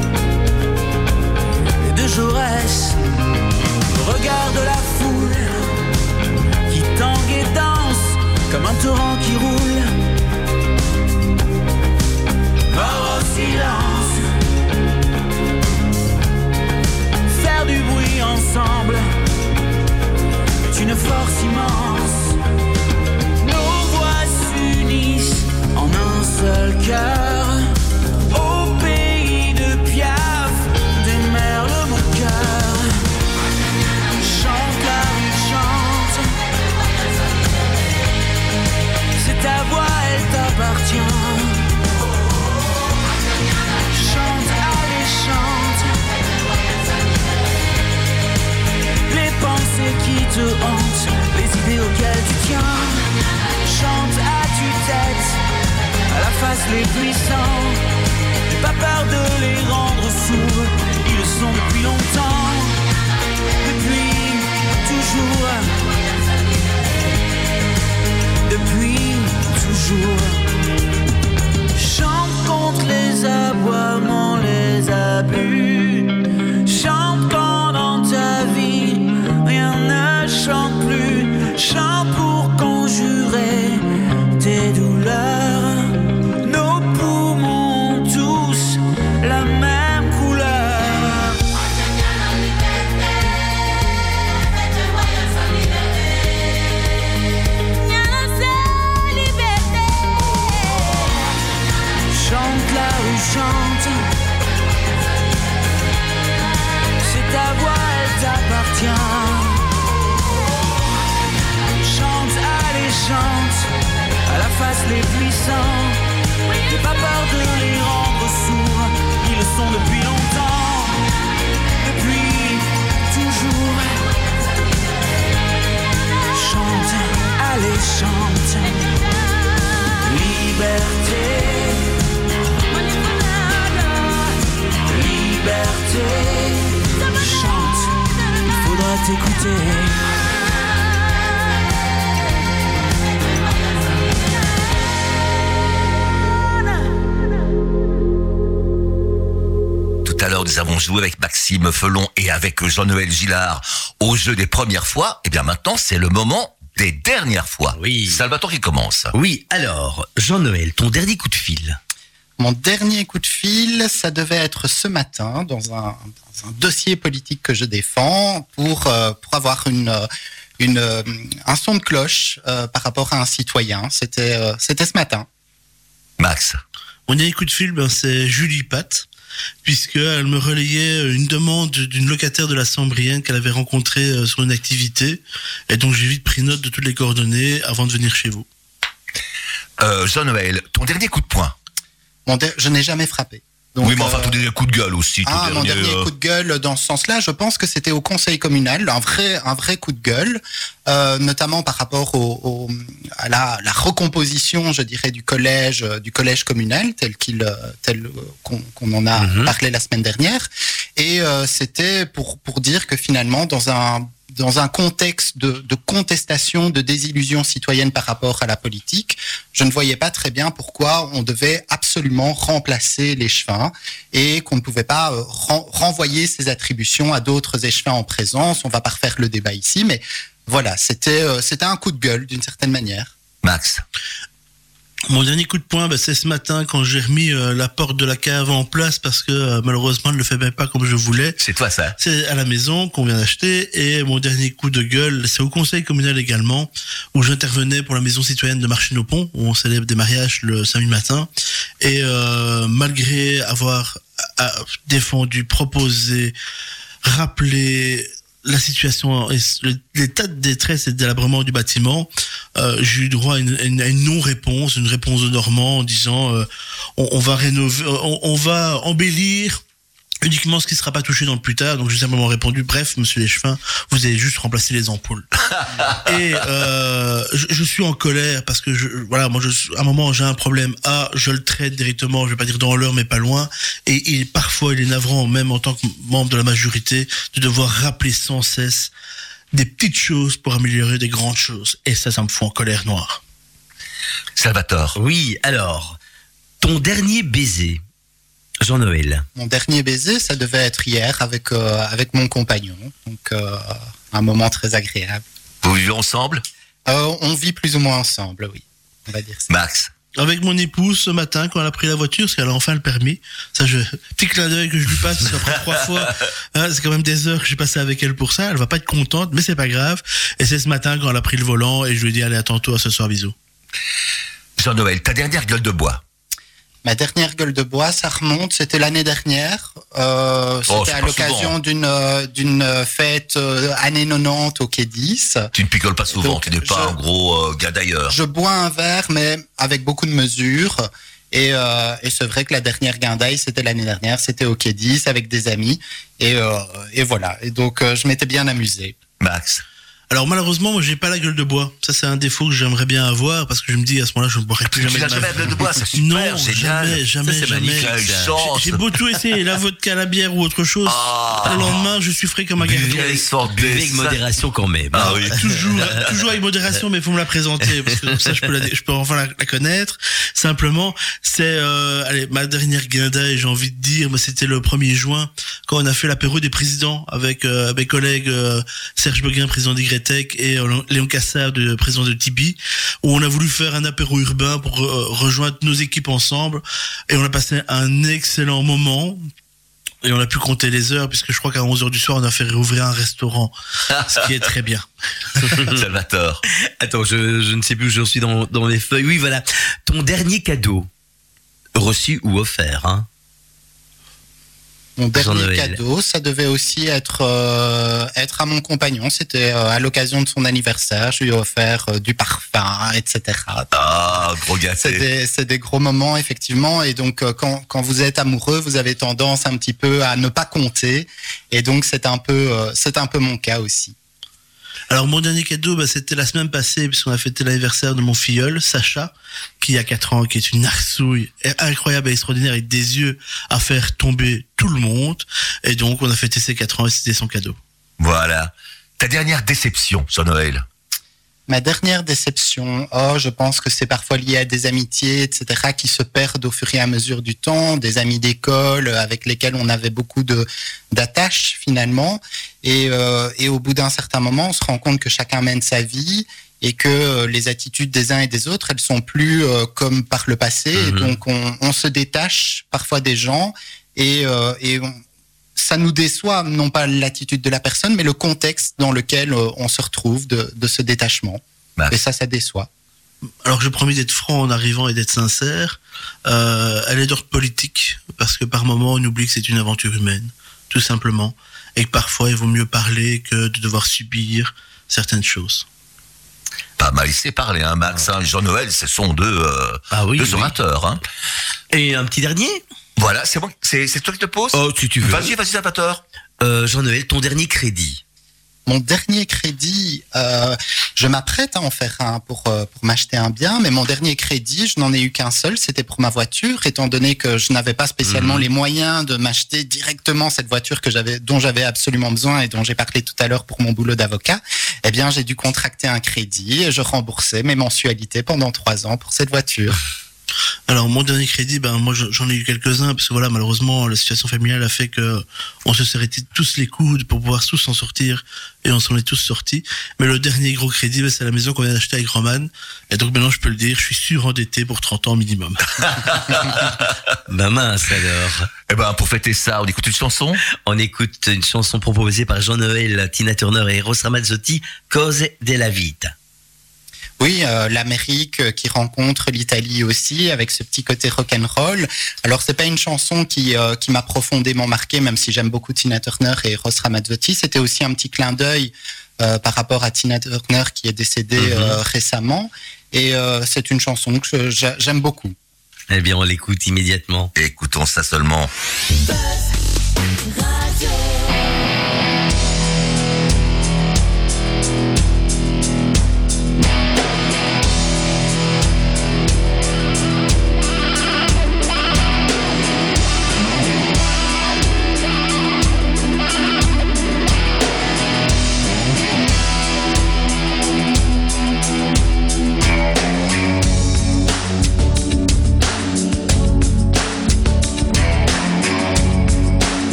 peur de les rendre sourds, ils le sont depuis longtemps, depuis toujours. Chante, allez chante, liberté. Liberté, chante, il faudra t'écouter. À l'heure, nous avons joué avec Maxime Felon et avec Jean-Noël Gillard au jeu des premières fois. Et bien maintenant, c'est le moment des dernières fois. Oui. Salvatore qui commence. Oui, alors, Jean-Noël, ton dernier coup de fil. Mon dernier coup de fil, ça devait être ce matin dans un, dans un dossier politique que je défends pour, euh, pour avoir une, euh, une, euh, un son de cloche euh, par rapport à un citoyen. C'était euh, c'était ce matin. Max. Mon dernier coup de fil, ben, c'est Julie Pat, puisqu'elle me relayait une demande d'une locataire de la Sambrienne qu'elle avait rencontrée euh, sur une activité. Et donc, j'ai vite pris note de toutes les coordonnées avant de venir chez vous. Euh, Jean-Noël, ton dernier coup de poing. Mon je n'ai jamais frappé. Donc, oui, mais enfin, euh, ton dernier coup de gueule aussi. Ah, mon dernier euh, coup de gueule dans ce sens-là, je pense que c'était au conseil communal, un vrai, un vrai coup de gueule, euh, notamment par rapport au, au- à la, la recomposition, je dirais, du collège, euh, du collège communal tel qu'il, tel qu'on qu'on en a Mhm. parlé la semaine dernière. Et euh, c'était pour pour dire que finalement, dans un dans un contexte de, contestation, de désillusion citoyenne par rapport à la politique, je ne voyais pas très bien pourquoi on devait absolument remplacer l'échevin et qu'on ne pouvait pas euh, ren- renvoyer ces attributions à d'autres échevins en présence. On va pas refaire le débat ici, mais voilà, c'était euh, c'était un coup de gueule d'une certaine manière. Max. Mon dernier coup de poing, bah, c'est ce matin quand j'ai remis euh, la porte de la cave en place parce que euh, malheureusement, elle ne le fait même pas comme je voulais. C'est toi ça. C'est à la maison qu'on vient d'acheter et mon dernier coup de gueule, c'est au conseil communal également où j'intervenais pour la maison citoyenne de Marchine-au-Pont où on célèbre des mariages le samedi matin et euh, malgré avoir défendu, proposé, rappelé la situation, l'état de détresse et de délabrement du bâtiment, euh, j'ai eu droit à une, non-réponse, une réponse de Normand en disant euh, on, va rénover, on va embellir uniquement ce qui ne sera pas touché dans le plus tard. Donc j'ai simplement répondu, bref, monsieur Léchevin, vous avez juste remplacé les ampoules. Et euh, je, je suis en colère parce que je, voilà, moi, je, à un moment, j'ai un problème. A, je le traite directement, je vais pas dire dans l'heure, mais pas loin. Et il, parfois, il est navrant, même en tant que membre de la majorité, de devoir rappeler sans cesse des petites choses pour améliorer des grandes choses. Et ça, ça me fout en colère noire. Salvatore. Oui, alors, ton dernier baiser, Jean-Noël. Mon dernier baiser, ça devait être hier avec euh, avec mon compagnon, donc euh, un moment très agréable. Vous vivez ensemble? Euh, on vit plus ou moins ensemble, oui, on va dire ça. Max. Avec mon épouse ce matin quand elle a pris la voiture, parce qu'elle a enfin le permis. Ça, je petit clin d'œil que je lui passe parce qu'après trois fois, hein, c'est quand même des heures que j'ai passé avec elle pour ça. Elle va pas être contente, mais c'est pas grave. Et c'est ce matin quand elle a pris le volant et je lui ai dit allez à tantôt, à ce soir, bisous. Jean-Noël, ta dernière gueule de bois. Ma dernière gueule de bois, ça remonte, c'était l'année dernière. Euh, c'était Oh, c'est à l'occasion souvent. d'une euh, d'une fête euh, année 90 au Quai 10. Tu ne picoles pas souvent, Donc, tu n'es pas un gros euh, gars d'ailleurs. Je bois un verre, mais avec beaucoup de mesures. Et, euh, et c'est vrai que la dernière guindaille, c'était l'année dernière, c'était au Quai 10 avec des amis. Et, euh, et voilà. Et donc, euh, je m'étais bien amusé. Max. Alors malheureusement, moi j'ai pas la gueule de bois. Ça c'est un défaut que j'aimerais bien avoir parce que je me dis à ce moment-là, je ne boirai plus Tu jamais n'as jamais la gueule de bois, c'est super, non, génial. jamais, jamais, Ça, c'est jamais. magnifique, chance. J'ai beau tout essayer, la vodka, la bière ou autre chose. Ah. Le lendemain, je suis frais comme un Buvez gardien. avec sorte Buvez des- avec modération quand même. Ah oui. toujours, toujours avec modération, mais il faut me la présenter parce que comme ça je peux, la, je peux enfin la, la connaître. Simplement, c'est euh, allez ma dernière guindaille, j'ai envie de dire, mais c'était le 1er juin quand on a fait l'apéro des présidents avec euh, mes collègues euh, Serge Beguin, président et Léon Cassard, de, président de Tibi, où on a voulu faire un apéro urbain pour euh, rejoindre nos équipes ensemble, et on a passé un excellent moment. Et on a pu compter les heures, puisque je crois qu'à 11h du soir, on a fait réouvrir un restaurant. Ce qui est très bien. Salvatore. Attends, je, je ne sais plus où j'en suis dans, dans mes feuilles. Oui, voilà. Ton dernier cadeau, reçu ou offert, hein Mon dernier cadeau, ça devait aussi être euh, être à mon compagnon. C'était euh, à l'occasion de son anniversaire. Je lui ai offert euh, du parfum, etc. Ah, gros C'est gâté. des, c'est des gros moments, effectivement. Et donc, euh, quand, quand vous êtes amoureux, vous avez tendance un petit peu à ne pas compter. Et donc, c'est un peu, euh, c'est un peu mon cas aussi. Alors mon dernier cadeau, bah, c'était la semaine passée, puisqu'on a fêté l'anniversaire de mon filleul, Sacha, qui a 4 ans, qui est une arsouille incroyable et extraordinaire, avec des yeux à faire tomber tout le monde. Et donc on a fêté ses 4 ans et c'était son cadeau. Voilà. Ta dernière déception sur Noël. Ma dernière déception, oh, je pense que c'est parfois lié à des amitiés, etc., qui se perdent au fur et à mesure du temps, des amis d'école euh, avec lesquels on avait beaucoup de d'attaches finalement, et, euh, et au bout d'un certain moment, on se rend compte que chacun mène sa vie et que euh, les attitudes des uns et des autres, elles sont plus euh, comme par le passé, et Mhm. donc on, on se détache parfois des gens et, euh, et on- ça nous déçoit, non pas l'attitude de la personne, mais le contexte dans lequel euh, on se retrouve de, de ce détachement. Bah. Et ça, ça déçoit. Alors j'ai promis d'être franc en arrivant et d'être sincère. Euh, elle est d'ordre politique, parce que par moment on oublie que c'est une aventure humaine, tout simplement. Et que parfois il vaut mieux parler que de devoir subir certaines choses. Pas mal, il sait parler, hein, Max. hein. Jean-Noël, ce sont deux, euh, Ah oui. deux oui. orateurs. Hein. Et un petit dernier Voilà, c'est moi, c'est c'est toi qui te pose Oh, si tu veux. Vas-y, vas-y, Salvatore. Euh, Jean-Noël, ton dernier crédit. Mon dernier crédit, euh, je m'apprête à en faire un pour, euh, pour m'acheter un bien, mais mon dernier crédit, je n'en ai eu qu'un seul, c'était pour ma voiture, étant donné que je n'avais pas spécialement Mhm. les moyens de m'acheter directement cette voiture que j'avais, dont j'avais absolument besoin et dont j'ai parlé tout à l'heure pour mon boulot d'avocat. Eh bien, j'ai dû contracter un crédit et je remboursais mes mensualités pendant trois ans pour cette voiture. Alors mon dernier crédit, ben moi je- j'en ai eu quelques-uns parce que voilà malheureusement la situation familiale a fait que on se serrait tous les coudes pour pouvoir tous s'en sortir et on s'en est tous sortis. Mais le dernier gros crédit, ben, c'est la maison qu'on vient d'acheter avec Roman et donc maintenant je peux le dire, je suis surendetté pour 30 ans minimum. Ben mince alors. Eh ben, pour fêter ça, on écoute une chanson On écoute une chanson proposée par Jean-Noël, Tina Turner et Eros Ramazzotti, Cose della vita. Oui, euh, l'Amérique euh, qui rencontre l'Italie aussi, avec ce petit côté rock'n'roll. Alors, c'est pas une chanson qui, euh, qui m'a profondément marqué, même si j'aime beaucoup Tina Turner et Ross Ramazzotti. C'était aussi un petit clin d'œil euh, par rapport à Tina Turner qui est décédée Mhm. euh, récemment. Et euh, c'est une chanson que j'aime beaucoup. Eh bien, on l'écoute immédiatement. Écoutons ça seulement.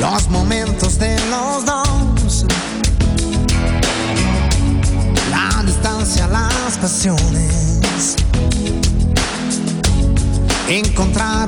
Los momentos de los dos. La distancia, las pasiones. Encontrar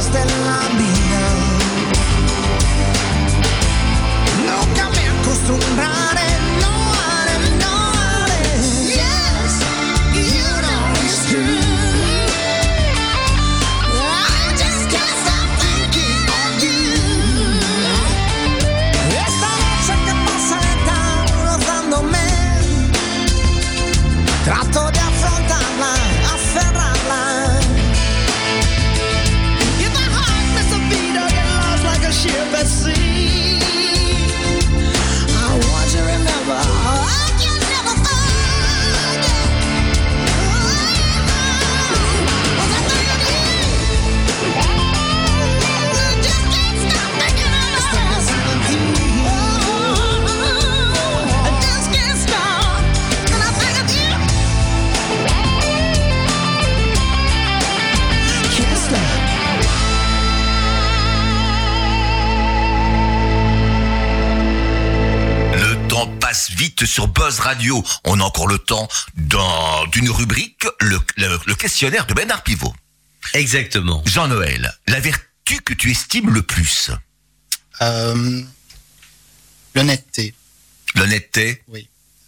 Cosas de la vida. Nunca me acostumbraré, Radio. On a encore le temps dans d'une rubrique, le, le- le questionnaire de Bernard Pivot. Exactement. Jean-Noël, la vertu que tu estimes le plus? Euh, L'honnêteté. L'honnêteté?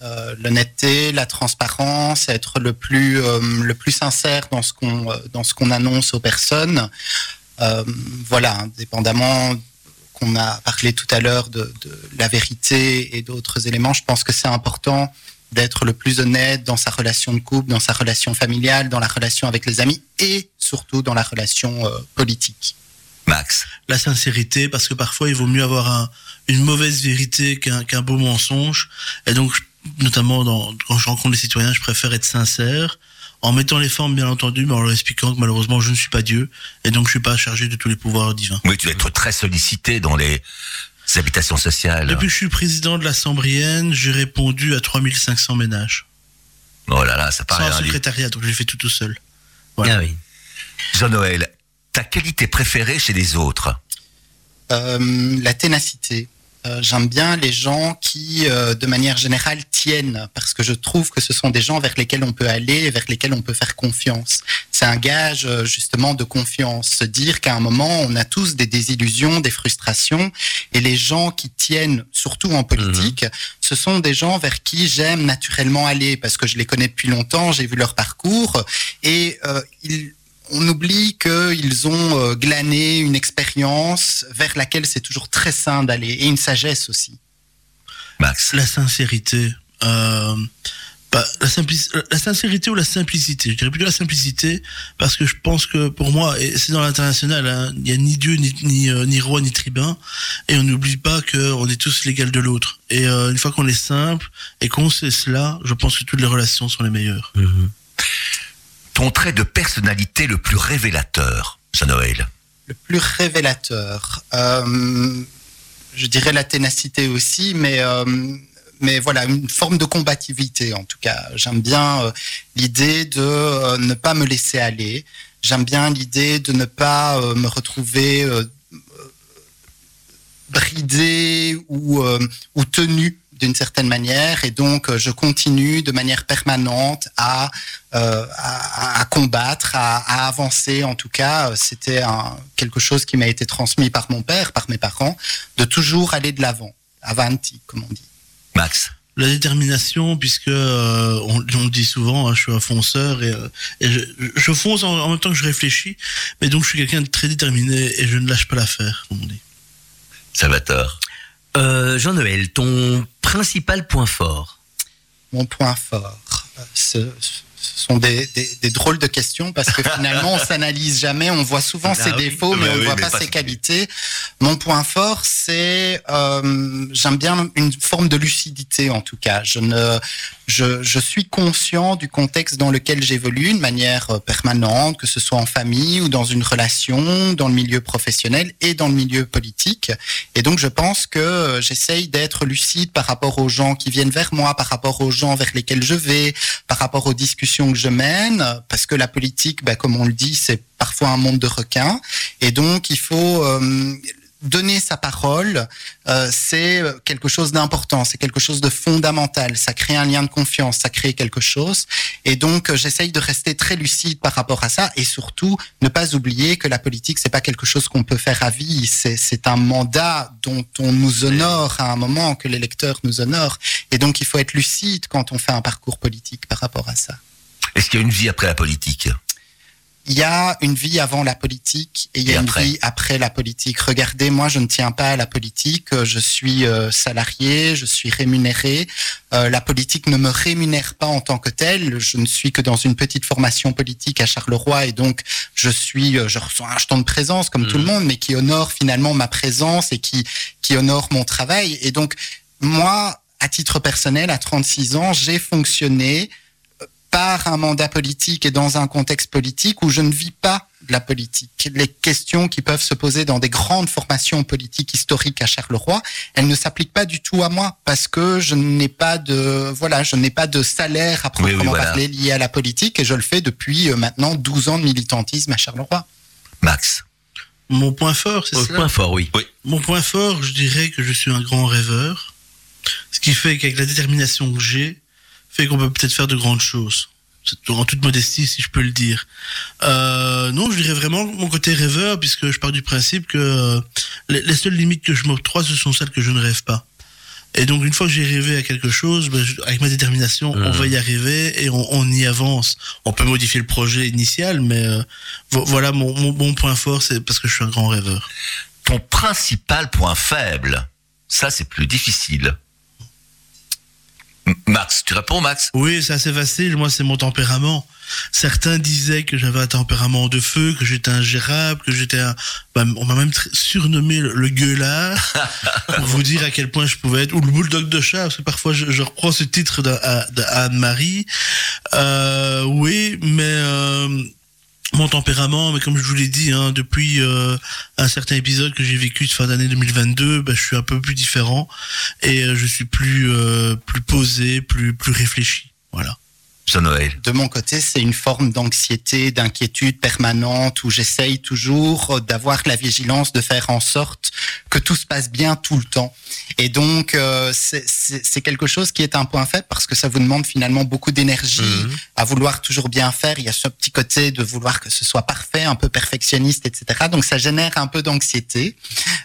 Euh, L'honnêteté, la transparence, être le plus euh, le plus sincère dans ce qu'on euh, dans ce qu'on annonce aux personnes. Euh, voilà, indépendamment qu'on a parlé tout à l'heure de, de la vérité et d'autres éléments, je pense que c'est important d'être le plus honnête dans sa relation de couple, dans sa relation familiale, dans la relation avec les amis et surtout dans la relation euh, politique. Max. La sincérité, parce que parfois il vaut mieux avoir un- une mauvaise vérité qu'un beau mensonge. Et donc, notamment dans, quand je rencontre les citoyens, je préfère être sincère, en mettant les formes bien entendu, mais en leur expliquant que malheureusement je ne suis pas Dieu, et donc je suis pas chargé de tous les pouvoirs divins. Oui, tu vas être très sollicité dans les habitations sociales. Depuis que je suis président de la Sambrienne, j'ai répondu à 3500 ménages. Oh là là, ça Sans paraît livre. secrétariat, donc j'ai fait tout tout seul. Voilà. Ah oui. Jean-Noël, ta qualité préférée chez les autres Euh, la ténacité. Euh, J'aime bien les gens qui, euh, de manière générale, parce que je trouve que ce sont des gens vers lesquels on peut aller et vers lesquels on peut faire confiance. C'est un gage euh, justement de confiance, se dire qu'à un moment, on a tous des désillusions, des frustrations, et les gens qui tiennent, surtout en politique, ce sont des gens vers qui j'aime naturellement aller, parce que je les connais depuis longtemps, j'ai vu leur parcours, et euh, ils on oublie qu'ils ont euh, glané une expérience vers laquelle c'est toujours très sain d'aller et une sagesse aussi. Max. La sincérité. Euh, bah, la, sincérité ou la simplicité. Je dirais plutôt la simplicité parce que je pense que pour moi, et c'est dans l'international, hein, il n'y a ni Dieu, ni, ni, euh, ni roi, ni tribun, et on n'oublie pas qu'on est tous l'égal de l'autre. Et euh, une fois qu'on est simple et qu'on sait cela, je pense que toutes les relations sont les meilleures. Ton trait de personnalité le plus révélateur, Jean-Noël Le plus révélateur, euh, je dirais la ténacité aussi, mais euh, mais voilà une forme de combativité en tout cas. J'aime bien euh, l'idée de euh, ne pas me laisser aller. J'aime bien l'idée de ne pas euh, me retrouver bridé ou, ou tenu d'une certaine manière, et donc je continue de manière permanente à à, combattre, à, à avancer. En tout cas, c'était quelque chose qui m'a été transmis par mon père, par mes parents, de toujours aller de l'avant, avanti, comme on dit. Max. La détermination, puisque euh, on, on le dit souvent, hein, je suis un fonceur et, euh, et je, je fonce en, en même temps que je réfléchis, mais donc je suis quelqu'un de très déterminé et je ne lâche pas l'affaire, comme on dit. Salvatore. Euh, Jean-Noël, ton principal point fort mon point fort ce, ce sont des, des, des drôles de questions parce que finalement on s'analyse jamais, on voit souvent Ah ses oui. défauts mais Bah on ne oui, voit pas pas ses qualités. Mon point fort c'est euh, j'aime bien une forme de lucidité en tout cas. Je ne je, je suis conscient du contexte dans lequel j'évolue de manière euh, permanente, que ce soit en famille ou dans une relation, dans le milieu professionnel et dans le milieu politique. Et donc je pense que euh, j'essaye d'être lucide par rapport aux gens qui viennent vers moi, par rapport aux gens vers lesquels je vais, par rapport aux discussions que je mène, parce que la politique, bah, comme on le dit, c'est parfois un monde de requins. Et donc il faut euh, donner sa parole, euh, c'est quelque chose d'important, c'est quelque chose de fondamental. Ça crée un lien de confiance, ça crée quelque chose. Et donc, euh, j'essaye de rester très lucide par rapport à ça et surtout ne pas oublier que la politique, c'est pas quelque chose qu'on peut faire à vie. C'est, c'est un mandat dont on nous honore à un moment, que l'électeur nous honore. Et donc, il faut être lucide quand on fait un parcours politique par rapport à ça. Est-ce qu'il y a une vie après la politique Il y a une vie avant la politique et il y a Et une vie après la politique. Regardez, moi, je ne tiens pas à la politique. Euh, Je suis euh, salarié, je suis rémunéré. Euh, la politique ne me rémunère pas en tant que telle. Je ne suis que dans une petite formation politique à Charleroi et donc je suis, je reçois un jeton de présence comme tout le monde, mais qui honore finalement ma présence et qui qui honore mon travail. Et donc moi, à titre personnel, à 36 ans, j'ai fonctionné par un mandat politique et dans un contexte politique où je ne vis pas de la politique. Les questions qui peuvent se poser dans des grandes formations politiques historiques à Charleroi, elles ne s'appliquent pas du tout à moi parce que je n'ai pas de voilà, je n'ai pas de salaire à Oui, oui, proprement voilà. parler lié à la politique et je le fais depuis euh, maintenant 12 ans de militantisme à Charleroi. Max. Mon point fort, c'est ça point fort, oui. Mon point fort, je dirais que je suis un grand rêveur. Ce qui fait qu'avec la détermination que j'ai, fait qu'on peut peut-être faire de grandes choses. C'est En toute modestie, si je peux le dire. Euh, non, je dirais vraiment mon côté rêveur, puisque je pars du principe que euh, les, les seules limites que je m'octroie, ce sont celles que je ne rêve pas. Et donc, une fois que j'ai rêvé à quelque chose, ben, je- avec ma détermination, on Mhm. va y arriver et on, on y avance. On peut modifier le projet initial, mais euh, vo- voilà, mon, mon, mon point fort, c'est parce que je suis un grand rêveur. Ton principal point faible, ça c'est plus difficile. Max, tu réponds Max Oui, c'est assez facile. Moi, c'est mon tempérament. Certains disaient que j'avais un tempérament de feu, que j'étais ingérable, que j'étais un... bah, on m'a même surnommé le, gueulard, pour vous dire à quel point je pouvais être... Ou le bulldog de chat, parce que parfois, je, je reprends ce titre de, de Anne-Marie. Euh, oui, mais... euh, mon tempérament, mais comme je vous l'ai dit, hein, depuis euh, un certain épisode que j'ai vécu de fin d'année 2022, bah, je suis un peu plus différent et euh, je suis plus euh, plus posé, plus plus réfléchi. Voilà. De mon côté, c'est une forme d'anxiété, d'inquiétude permanente où j'essaye toujours d'avoir la vigilance de faire en sorte que tout se passe bien tout le temps. Et donc, euh, c'est- quelque chose qui est un point faible parce que ça vous demande finalement beaucoup d'énergie Mhm. à vouloir toujours bien faire. Il y a ce petit côté de vouloir que ce soit parfait, un peu perfectionniste, etc. Donc, ça génère un peu d'anxiété.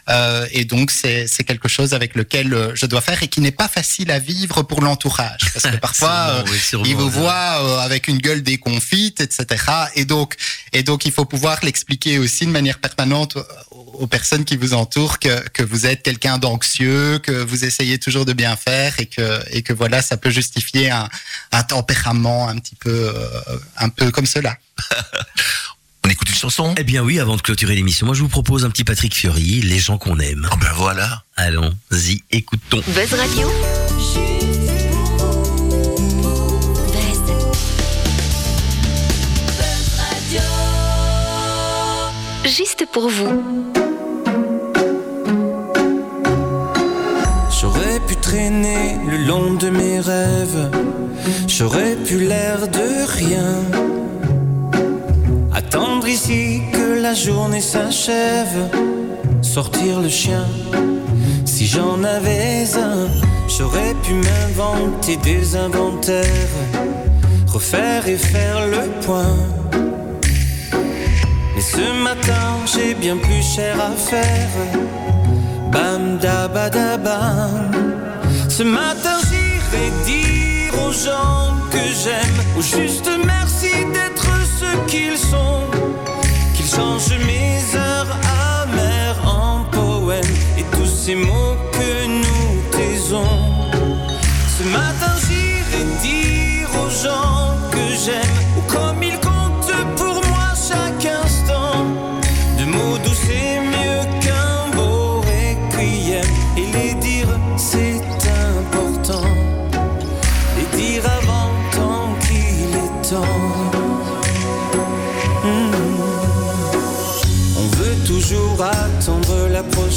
Euh, et donc, c'est quelque chose avec lequel euh, je dois faire et qui n'est pas facile à vivre pour l'entourage. Parce que parfois, euh, Sûrement, oui, sûrement. il vous voit euh, avec une gueule déconfite, etc. Et donc, et donc, il faut pouvoir l'expliquer aussi de manière permanente aux- personnes qui vous entourent que, que vous êtes quelqu'un d'anxieux, que vous essayez toujours de bien faire et que, et que voilà, ça peut justifier un, un tempérament un petit peu, euh, un peu comme cela. On écoute une chanson? Eh bien oui, avant de clôturer l'émission, moi je vous propose un petit Patrick Fiori, Les gens qu'on aime. Ah ben voilà. Allons-y, écoutons. Buzz Radio. Juste pour vous. J'aurais pu traîner le long de mes rêves, j'aurais pu l'air de rien. Attendre ici que la journée s'achève, sortir le chien, si j'en avais un, J'aurais pu m'inventer des inventaires, refaire et faire le point. Mais ce matin, j'ai bien plus cher à faire. Bam da ba da bam. Ce matin, j'irai dire aux gens que j'aime, au juste merci d'être ce qu'ils sont. Qu'ils changent mes heures amères en poèmes et tous ces mots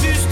j'aime,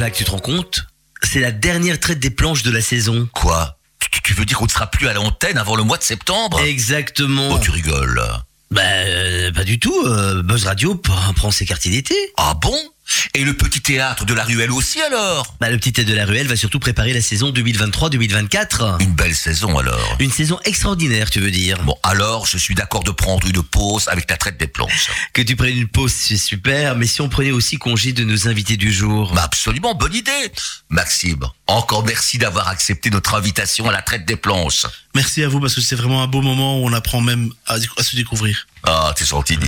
Jacques, tu te rends compte? C'est la dernière traite des planches de la saison. Quoi? Tu, tu veux dire qu'on ne sera plus à l'antenne avant le mois de septembre? Exactement. Oh, tu rigoles. Bah, euh, pas du tout. euh, Buzz Radio prend ses quartiers d'été. Ah bon? Et le petit théâtre de la ruelle aussi alors? Bah, le petit tête de la ruelle va surtout préparer la saison 2023-2024. Une belle saison alors. Une saison extraordinaire, tu veux dire? Bon, alors je suis d'accord de prendre une pause avec la traite des planches. Que tu prennes une pause, c'est super, mais si on prenait aussi congé de nos invités du jour? Bah absolument, bonne idée. Maxime, encore merci d'avoir accepté notre invitation à la traite des planches. Merci à vous parce que c'est vraiment un beau moment où on apprend même à, à se découvrir. Ah, t'es gentil.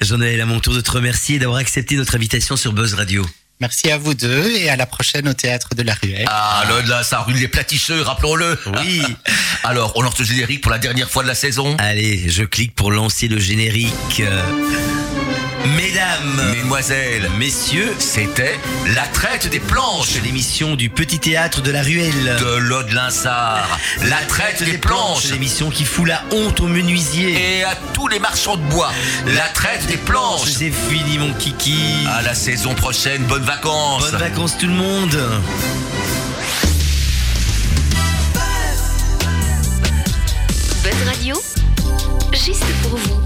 J'en ai à mon tour de te remercier d'avoir accepté notre invitation sur Buzz Radio. Merci à vous deux et à la prochaine au théâtre de la Ruelle. Ah, là, là, ça rue les platisseux, rappelons-le. Oui. Alors, on lance le générique pour la dernière fois de la saison. Allez, je clique pour lancer le générique. Mesdames, Mesdemoiselles, messieurs, c'était la traite des planches l'émission du petit théâtre de la ruelle. de l'Ode Linsard. La traite des planches. l'émission qui fout la honte aux menuisiers. Et à tous les marchands de bois. La traite des planches. C'est fini mon kiki. À la saison prochaine, bonnes vacances. Bonnes vacances tout le monde. Buzz Radio, juste pour vous.